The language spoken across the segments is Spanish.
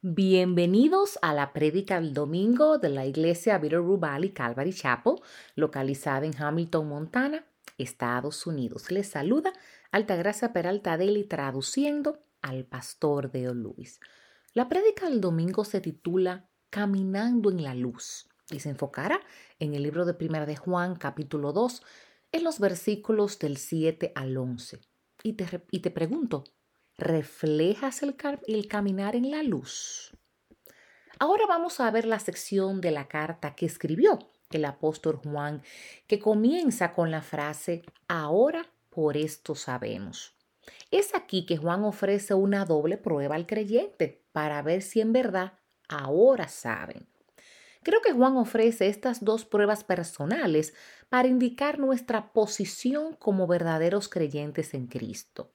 Bienvenidos a la prédica del domingo de la iglesia Bitterroot Valley Calvary Chapel, localizada en Hamilton, Montana, Estados Unidos. Les saluda Altagracia Peralta Deli traduciendo al pastor Deo Luis. La prédica del domingo se titula Caminando en la luz y se enfocará en el libro de Primera de Juan, capítulo 2, en los versículos del 7 al 11. Y te, y te pregunto, ¿reflejas el, caminar en la luz? Ahora vamos a ver la sección de la carta que escribió el apóstol Juan, que comienza con la frase, ahora por esto sabemos. Es aquí que Juan ofrece una doble prueba al creyente para ver si en verdad ahora saben. Creo que Juan ofrece estas dos pruebas personales para indicar nuestra posición como verdaderos creyentes en Cristo.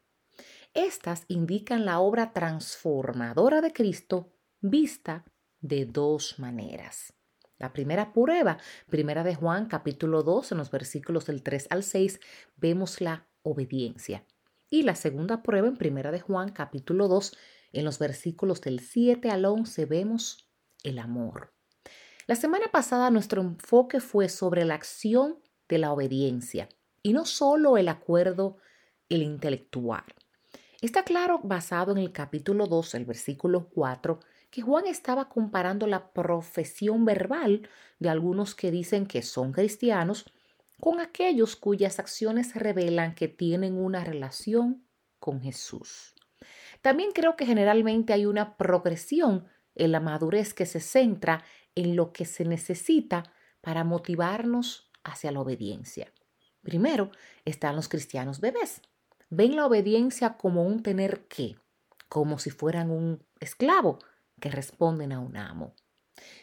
Estas indican la obra transformadora de Cristo vista de dos maneras. La primera prueba, primera de Juan capítulo 2, en los versículos del 3 al 6, vemos la obediencia. Y la segunda prueba en primera de Juan capítulo 2, en los versículos del 7 al 11, vemos el amor. La semana pasada nuestro enfoque fue sobre la acción de la obediencia y no solo el acuerdo, el intelectual. Está claro, basado en el capítulo 2, el versículo 4, que Juan estaba comparando la profesión verbal de algunos que dicen que son cristianos con aquellos cuyas acciones revelan que tienen una relación con Jesús. También creo que generalmente hay una progresión en la madurez que se centra en lo que se necesita para motivarnos hacia la obediencia. Primero están los cristianos bebés. Ven la obediencia como un tener que, como si fueran un esclavo que responden a un amo.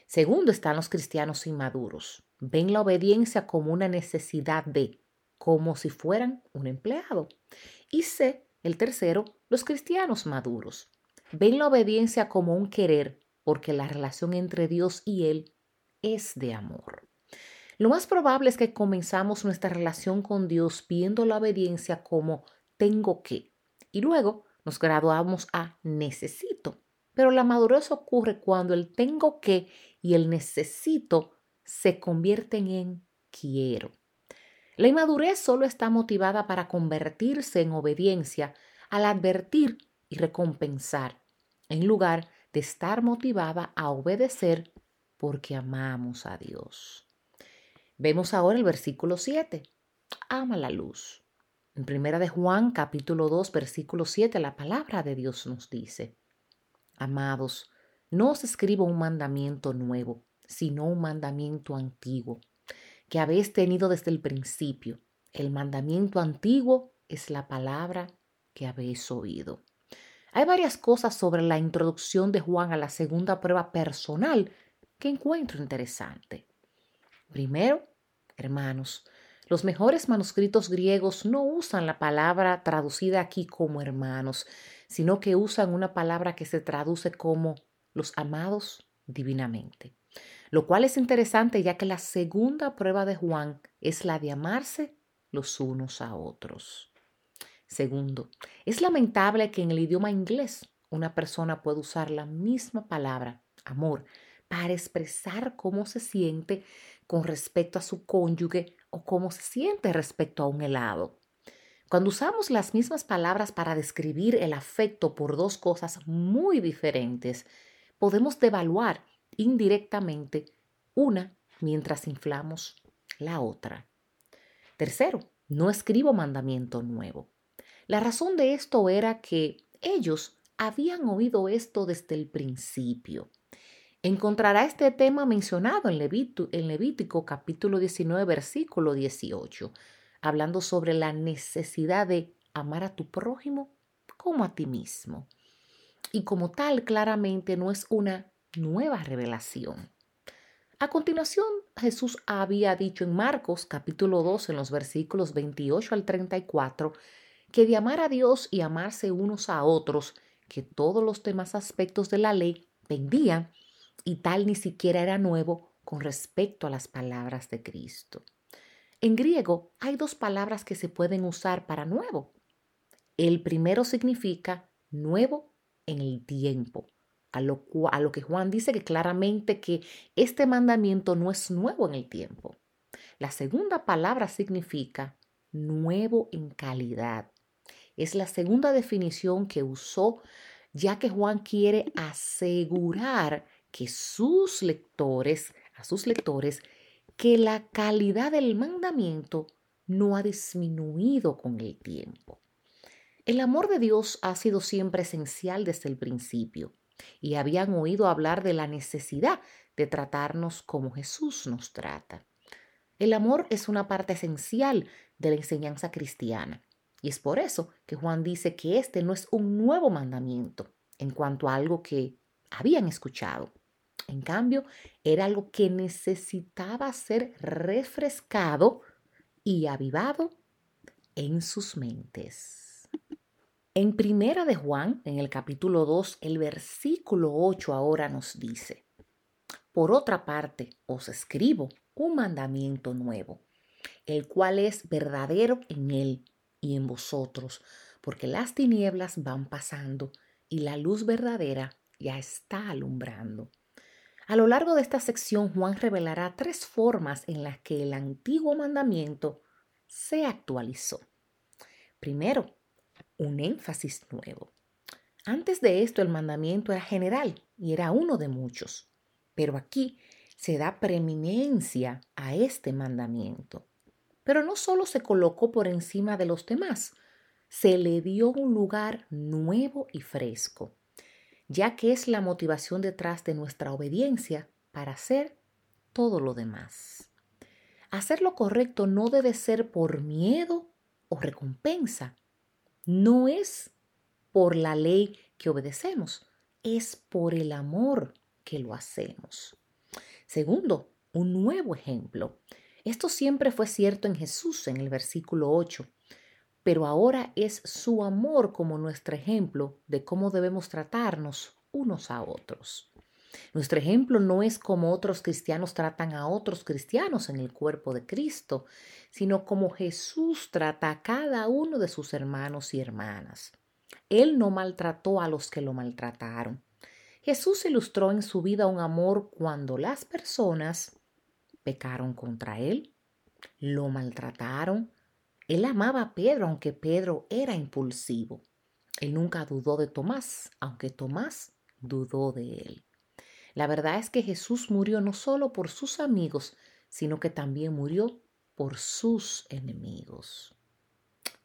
Segundo están los cristianos inmaduros. Ven la obediencia como una necesidad de, como si fueran un empleado. Y C, el tercero, los cristianos maduros. Ven la obediencia como un querer, porque la relación entre Dios y Él es de amor. Lo más probable es que comenzamos nuestra relación con Dios viendo la obediencia como tengo que y luego nos graduamos a necesito. Pero la madurez ocurre cuando el tengo que y el necesito se convierten en quiero. La inmadurez solo está motivada para convertirse en obediencia al advertir y recompensar, en lugar de estar motivada a obedecer porque amamos a Dios. Vemos ahora el versículo 7. Ama la luz. En primera de Juan capítulo 2 versículo 7 la palabra de Dios nos dice, Amados, no os escribo un mandamiento nuevo, sino un mandamiento antiguo, que habéis tenido desde el principio. El mandamiento antiguo es la palabra que habéis oído. Hay varias cosas sobre la introducción de Juan a la segunda prueba personal que encuentro interesante. Primero, hermanos. Los mejores manuscritos griegos no usan la palabra traducida aquí como hermanos, sino que usan una palabra que se traduce como los amados divinamente. Lo cual es interesante ya que la segunda prueba de Juan es la de amarse los unos a otros. Segundo, es lamentable que en el idioma inglés una persona pueda usar la misma palabra, amor, para expresar cómo se siente con respecto a su cónyuge o cómo se siente respecto a un helado. Cuando usamos las mismas palabras para describir el afecto por dos cosas muy diferentes, podemos devaluar indirectamente una mientras inflamos la otra. Tercero, no escribo mandamiento nuevo. La razón de esto era que ellos habían oído esto desde el principio. Encontrará este tema mencionado en, Levítico capítulo 19 versículo 18, hablando sobre la necesidad de amar a tu prójimo como a ti mismo. Y como tal, claramente no es una nueva revelación. A continuación, Jesús había dicho en Marcos capítulo 2 en los versículos 28 al 34 que de amar a Dios y amarse unos a otros, que todos los demás aspectos de la ley pendían y tal ni siquiera era nuevo con respecto a las palabras de Cristo. En griego hay dos palabras que se pueden usar para nuevo. El primero significa nuevo en el tiempo, a lo, a lo que Juan dice que claramente que este mandamiento no es nuevo en el tiempo. La segunda palabra significa nuevo en calidad. Es la segunda definición que usó ya que Juan quiere asegurar que sus lectores, a sus lectores, que la calidad del mandamiento no ha disminuido con el tiempo. El amor de Dios ha sido siempre esencial desde el principio y habían oído hablar de la necesidad de tratarnos como Jesús nos trata. El amor es una parte esencial de la enseñanza cristiana y es por eso que Juan dice que este no es un nuevo mandamiento en cuanto a algo que habían escuchado. En cambio, era algo que necesitaba ser refrescado y avivado en sus mentes. En Primera de Juan, en el capítulo 2, el versículo 8 ahora nos dice, Por otra parte, os escribo un mandamiento nuevo, el cual es verdadero en él y en vosotros, porque las tinieblas van pasando y la luz verdadera ya está alumbrando. A lo largo de esta sección, Juan revelará tres formas en las que el antiguo mandamiento se actualizó. Primero, un énfasis nuevo. Antes de esto, el mandamiento era general y era uno de muchos, pero aquí se da preeminencia a este mandamiento. Pero no solo se colocó por encima de los demás, se le dio un lugar nuevo y fresco ya que es la motivación detrás de nuestra obediencia para hacer todo lo demás. Hacer lo correcto no debe ser por miedo o recompensa. No es por la ley que obedecemos, es por el amor que lo hacemos. Segundo, un nuevo ejemplo. Esto siempre fue cierto en Jesús en el versículo 8 pero ahora es su amor como nuestro ejemplo de cómo debemos tratarnos unos a otros. Nuestro ejemplo no es como otros cristianos tratan a otros cristianos en el cuerpo de Cristo, sino como Jesús trata a cada uno de sus hermanos y hermanas. Él no maltrató a los que lo maltrataron. Jesús ilustró en su vida un amor cuando las personas pecaron contra él, lo maltrataron, él amaba a Pedro, aunque Pedro era impulsivo. Él nunca dudó de Tomás, aunque Tomás dudó de él. La verdad es que Jesús murió no solo por sus amigos, sino que también murió por sus enemigos.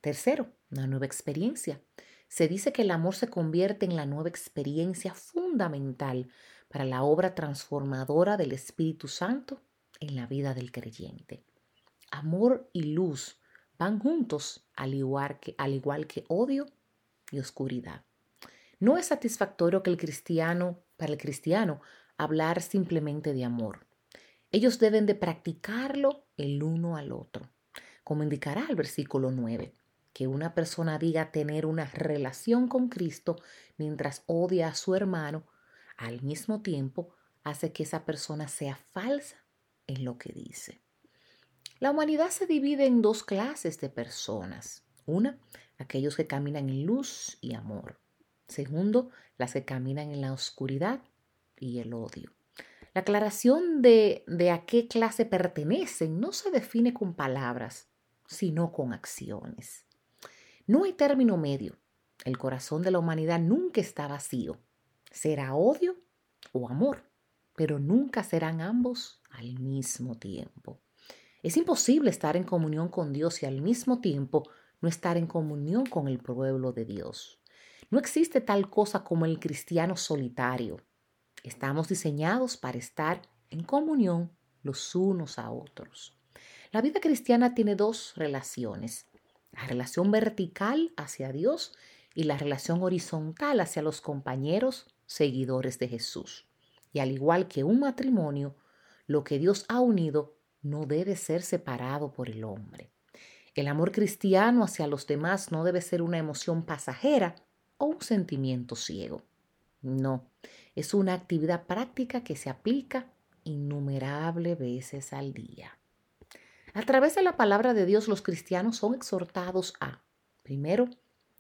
Tercero, una nueva experiencia. Se dice que el amor se convierte en la nueva experiencia fundamental para la obra transformadora del Espíritu Santo en la vida del creyente. Amor y luz van juntos al igual que, al igual que odio y oscuridad. No es satisfactorio que el cristiano, para el cristiano, hablar simplemente de amor. Ellos deben de practicarlo el uno al otro, como indicará el versículo 9, que una persona diga tener una relación con Cristo mientras odia a su hermano, al mismo tiempo hace que esa persona sea falsa en lo que dice. La humanidad se divide en dos clases de personas. Una, aquellos que caminan en luz y amor. Segundo, las que caminan en la oscuridad y el odio. La aclaración de, de a qué clase pertenecen no se define con palabras, sino con acciones. No hay término medio. El corazón de la humanidad nunca está vacío. Será odio o amor, pero nunca serán ambos al mismo tiempo. Es imposible estar en comunión con Dios y al mismo tiempo no estar en comunión con el pueblo de Dios. No existe tal cosa como el cristiano solitario. Estamos diseñados para estar en comunión los unos a otros. La vida cristiana tiene dos relaciones, la relación vertical hacia Dios y la relación horizontal hacia los compañeros seguidores de Jesús. Y al igual que un matrimonio, lo que Dios ha unido no debe ser separado por el hombre. El amor cristiano hacia los demás no debe ser una emoción pasajera o un sentimiento ciego. No, es una actividad práctica que se aplica innumerables veces al día. A través de la palabra de Dios los cristianos son exhortados a, primero,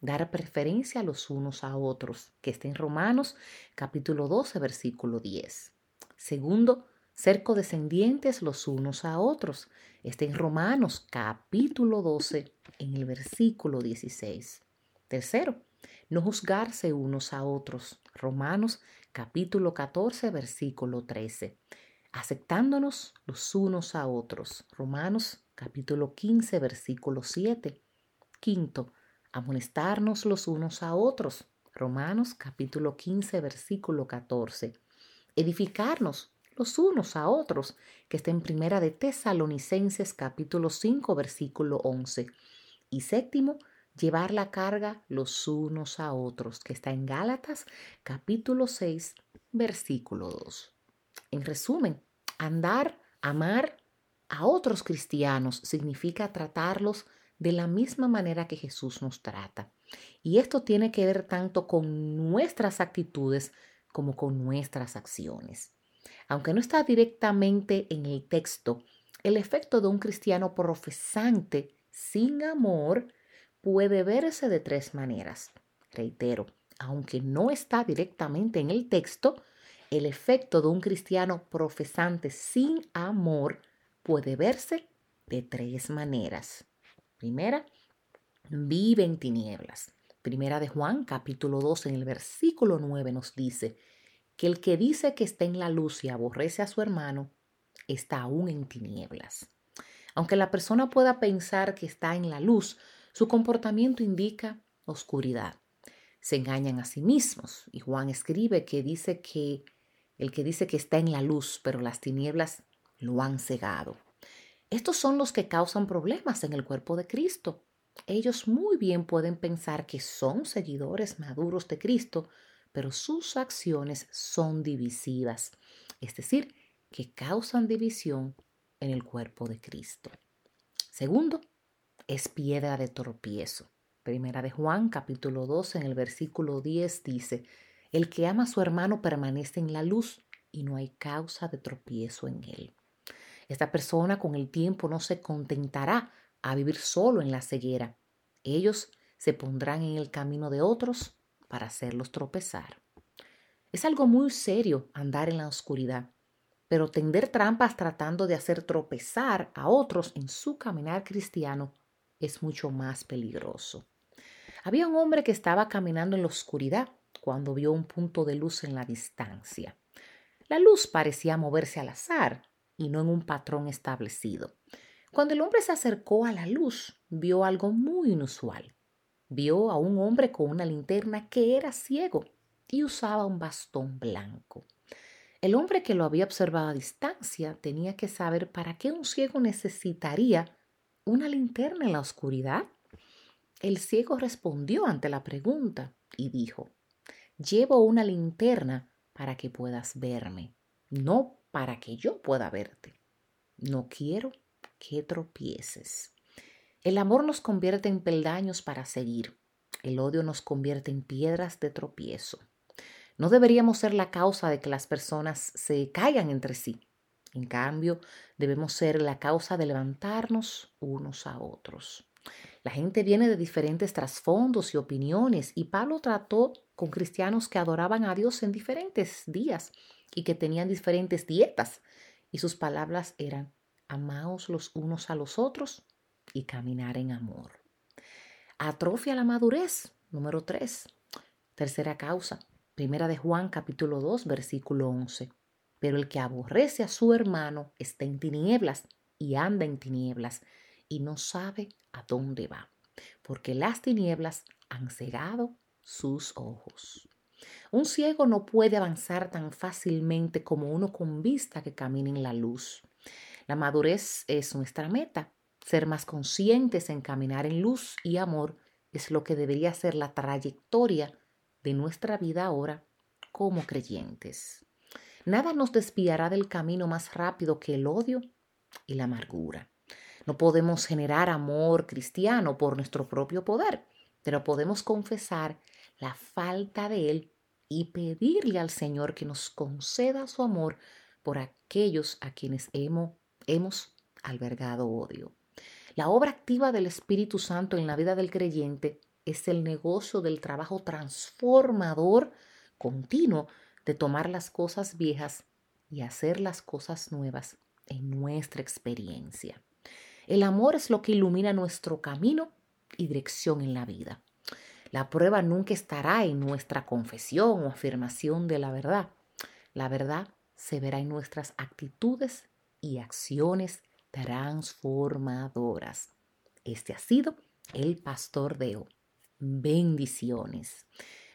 dar preferencia a los unos a otros, que está en Romanos capítulo 12, versículo 10. Segundo, ser codescendientes los unos a otros. Está en Romanos capítulo 12, en el versículo 16. Tercero, no juzgarse unos a otros. Romanos capítulo 14, versículo 13. Aceptándonos los unos a otros. Romanos capítulo 15, versículo 7. Quinto, amonestarnos los unos a otros. Romanos capítulo 15, versículo 14. Edificarnos los unos a otros, que está en Primera de Tesalonicenses capítulo 5, versículo 11. Y séptimo, llevar la carga los unos a otros, que está en Gálatas capítulo 6, versículo 2. En resumen, andar, amar a otros cristianos significa tratarlos de la misma manera que Jesús nos trata. Y esto tiene que ver tanto con nuestras actitudes como con nuestras acciones. Aunque no está directamente en el texto, el efecto de un cristiano profesante sin amor puede verse de tres maneras. Reitero, aunque no está directamente en el texto, el efecto de un cristiano profesante sin amor puede verse de tres maneras. Primera, vive en tinieblas. Primera de Juan, capítulo 2, en el versículo 9 nos dice que el que dice que está en la luz y aborrece a su hermano, está aún en tinieblas. Aunque la persona pueda pensar que está en la luz, su comportamiento indica oscuridad. Se engañan a sí mismos. Y Juan escribe que dice que el que dice que está en la luz, pero las tinieblas lo han cegado. Estos son los que causan problemas en el cuerpo de Cristo. Ellos muy bien pueden pensar que son seguidores maduros de Cristo, pero sus acciones son divisivas, es decir, que causan división en el cuerpo de Cristo. Segundo, es piedra de tropiezo. Primera de Juan, capítulo 2, en el versículo 10 dice, El que ama a su hermano permanece en la luz y no hay causa de tropiezo en él. Esta persona con el tiempo no se contentará a vivir solo en la ceguera. Ellos se pondrán en el camino de otros para hacerlos tropezar. Es algo muy serio andar en la oscuridad, pero tender trampas tratando de hacer tropezar a otros en su caminar cristiano es mucho más peligroso. Había un hombre que estaba caminando en la oscuridad cuando vio un punto de luz en la distancia. La luz parecía moverse al azar y no en un patrón establecido. Cuando el hombre se acercó a la luz, vio algo muy inusual. Vio a un hombre con una linterna que era ciego y usaba un bastón blanco. El hombre que lo había observado a distancia tenía que saber para qué un ciego necesitaría una linterna en la oscuridad? El ciego respondió ante la pregunta y dijo, llevo una linterna para que puedas verme, no para que yo pueda verte. No quiero que tropieces. El amor nos convierte en peldaños para seguir. El odio nos convierte en piedras de tropiezo. No deberíamos ser la causa de que las personas se caigan entre sí. En cambio, debemos ser la causa de levantarnos unos a otros. La gente viene de diferentes trasfondos y opiniones y Pablo trató con cristianos que adoraban a Dios en diferentes días y que tenían diferentes dietas y sus palabras eran amaos los unos a los otros y caminar en amor. Atrofia la madurez, número 3. Tercera causa, primera de Juan capítulo 2 versículo 11 pero el que aborrece a su hermano está en tinieblas y anda en tinieblas y no sabe a dónde va, porque las tinieblas han cegado sus ojos. Un ciego no puede avanzar tan fácilmente como uno con vista que camina en la luz. La madurez es nuestra meta. Ser más conscientes en caminar en luz y amor es lo que debería ser la trayectoria de nuestra vida ahora como creyentes. Nada nos desviará del camino más rápido que el odio y la amargura. No podemos generar amor cristiano por nuestro propio poder, pero podemos confesar la falta de él y pedirle al Señor que nos conceda su amor por aquellos a quienes hemos, hemos albergado odio. La obra activa del Espíritu Santo en la vida del creyente es el negocio del trabajo transformador continuo de tomar las cosas viejas y hacer las cosas nuevas en nuestra experiencia. El amor es lo que ilumina nuestro camino y dirección en la vida. La prueba nunca estará en nuestra confesión o afirmación de la verdad. La verdad se verá en nuestras actitudes y acciones transformadoras. Este ha sido el Pastor Deo. Bendiciones.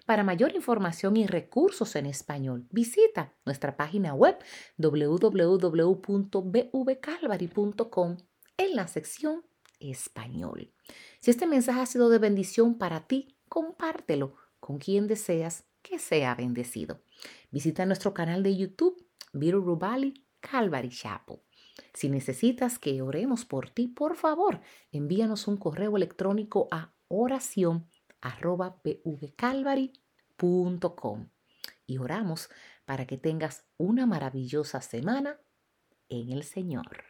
Para mayor información y recursos en español, visita nuestra página web www.bvcalvary.com en la sección Español. Si este mensaje ha sido de bendición para ti, compártelo con quien deseas que sea bendecido. Visita nuestro canal de YouTube, Viro Rubali Calvary Chapel. Si necesitas que oremos por ti, por favor, envíanos un correo electrónico a oración y oramos para que tengas una maravillosa semana en el Señor.